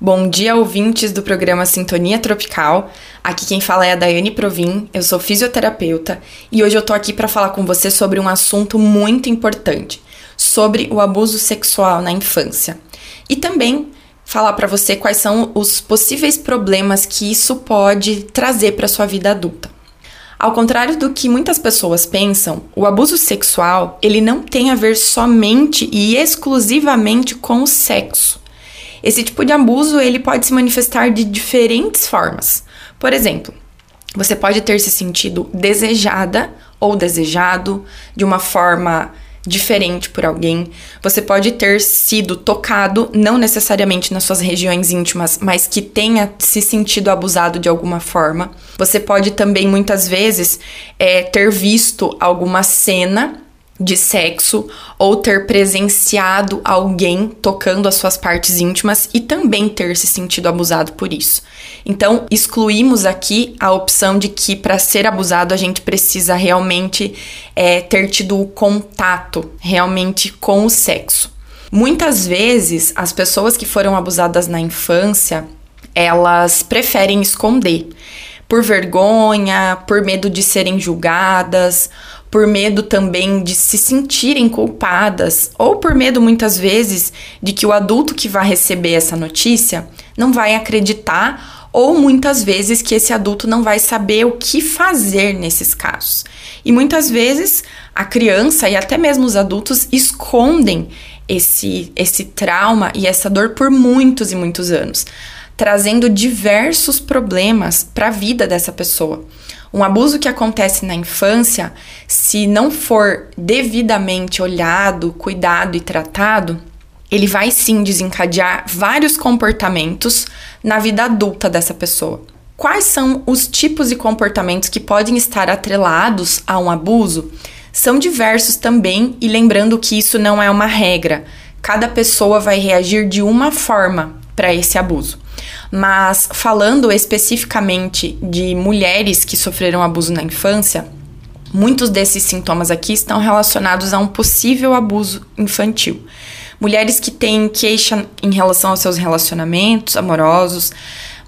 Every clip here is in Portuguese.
Bom dia, ouvintes do programa Sintonia Tropical. Aqui quem fala é a Daiane Provin, eu sou fisioterapeuta e hoje eu tô aqui para falar com você sobre um assunto muito importante, sobre o abuso sexual na infância. E também falar para você quais são os possíveis problemas que isso pode trazer para sua vida adulta. Ao contrário do que muitas pessoas pensam, o abuso sexual, ele não tem a ver somente e exclusivamente com o sexo. Esse tipo de abuso ele pode se manifestar de diferentes formas. Por exemplo, você pode ter se sentido desejada ou desejado de uma forma diferente por alguém. Você pode ter sido tocado, não necessariamente nas suas regiões íntimas, mas que tenha se sentido abusado de alguma forma. Você pode também, muitas vezes, é, ter visto alguma cena de sexo ou ter presenciado alguém tocando as suas partes íntimas e também ter se sentido abusado por isso. Então, excluímos aqui a opção de que para ser abusado a gente precisa realmente é, ter tido o contato realmente com o sexo. Muitas vezes, as pessoas que foram abusadas na infância, elas preferem esconder por vergonha, por medo de serem julgadas por medo também de se sentirem culpadas, ou por medo muitas vezes de que o adulto que vai receber essa notícia não vai acreditar, ou muitas vezes que esse adulto não vai saber o que fazer nesses casos. E muitas vezes a criança e até mesmo os adultos escondem esse, esse trauma e essa dor por muitos e muitos anos, trazendo diversos problemas para a vida dessa pessoa. Um abuso que acontece na infância, se não for devidamente olhado, cuidado e tratado, ele vai sim desencadear vários comportamentos na vida adulta dessa pessoa. Quais são os tipos de comportamentos que podem estar atrelados a um abuso? São diversos também, e lembrando que isso não é uma regra. Cada pessoa vai reagir de uma forma para esse abuso. Mas falando especificamente de mulheres que sofreram abuso na infância, muitos desses sintomas aqui estão relacionados a um possível abuso infantil. Mulheres que têm queixa em relação aos seus relacionamentos amorosos,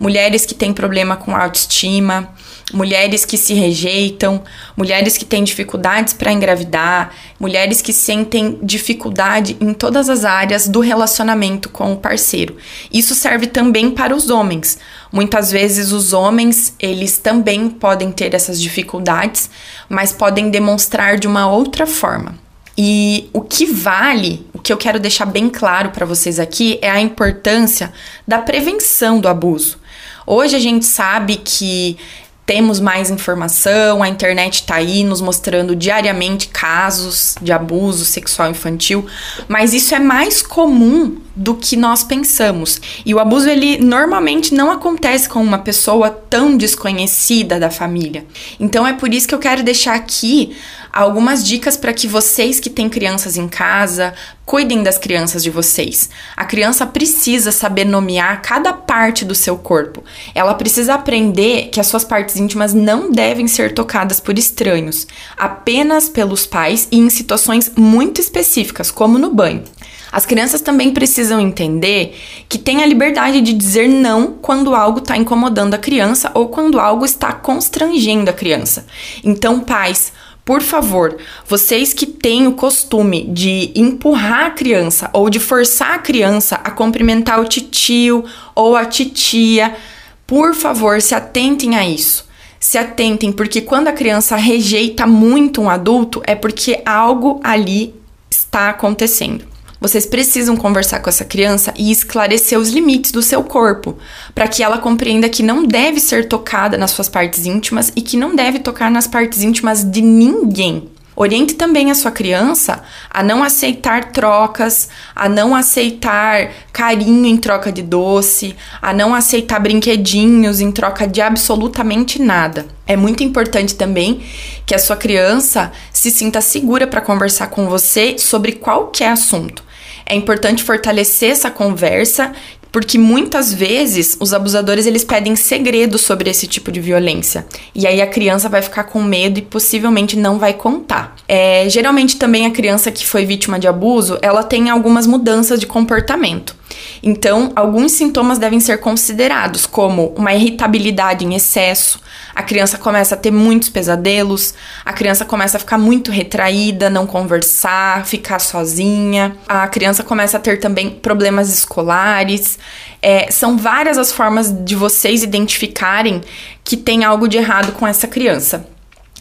mulheres que têm problema com autoestima, mulheres que se rejeitam, mulheres que têm dificuldades para engravidar, mulheres que sentem dificuldade em todas as áreas do relacionamento com o parceiro. Isso serve também para os homens. Muitas vezes os homens, eles também podem ter essas dificuldades, mas podem demonstrar de uma outra forma. E o que vale, o que eu quero deixar bem claro para vocês aqui é a importância da prevenção do abuso. Hoje a gente sabe que temos mais informação, a internet está aí nos mostrando diariamente casos de abuso sexual infantil, mas isso é mais comum do que nós pensamos. E o abuso ele normalmente não acontece com uma pessoa tão desconhecida da família. Então é por isso que eu quero deixar aqui algumas dicas para que vocês que têm crianças em casa cuidem das crianças de vocês. A criança precisa saber nomear cada parte do seu corpo. Ela precisa aprender que as suas partes íntimas não devem ser tocadas por estranhos, apenas pelos pais e em situações muito específicas, como no banho. As crianças também precisam entender que tem a liberdade de dizer não quando algo está incomodando a criança ou quando algo está constrangendo a criança. Então, pais, por favor, vocês que têm o costume de empurrar a criança ou de forçar a criança a cumprimentar o titio ou a titia, por favor, se atentem a isso. Se atentem, porque quando a criança rejeita muito um adulto, é porque algo ali está acontecendo. Vocês precisam conversar com essa criança e esclarecer os limites do seu corpo, para que ela compreenda que não deve ser tocada nas suas partes íntimas e que não deve tocar nas partes íntimas de ninguém. Oriente também a sua criança a não aceitar trocas, a não aceitar carinho em troca de doce, a não aceitar brinquedinhos em troca de absolutamente nada. É muito importante também que a sua criança se sinta segura para conversar com você sobre qualquer assunto. É importante fortalecer essa conversa porque muitas vezes os abusadores eles pedem segredos sobre esse tipo de violência e aí a criança vai ficar com medo e possivelmente não vai contar. É, geralmente também a criança que foi vítima de abuso ela tem algumas mudanças de comportamento. Então, alguns sintomas devem ser considerados, como uma irritabilidade em excesso, a criança começa a ter muitos pesadelos, a criança começa a ficar muito retraída, não conversar, ficar sozinha, a criança começa a ter também problemas escolares. É, são várias as formas de vocês identificarem que tem algo de errado com essa criança.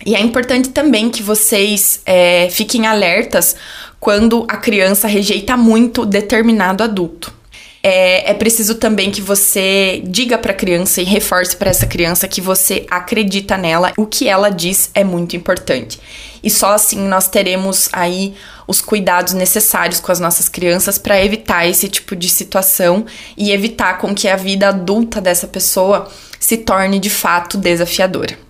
E é importante também que vocês é, fiquem alertas quando a criança rejeita muito determinado adulto. É, é preciso também que você diga para a criança e reforce para essa criança que você acredita nela. O que ela diz é muito importante. E só assim nós teremos aí os cuidados necessários com as nossas crianças para evitar esse tipo de situação e evitar com que a vida adulta dessa pessoa se torne de fato desafiadora.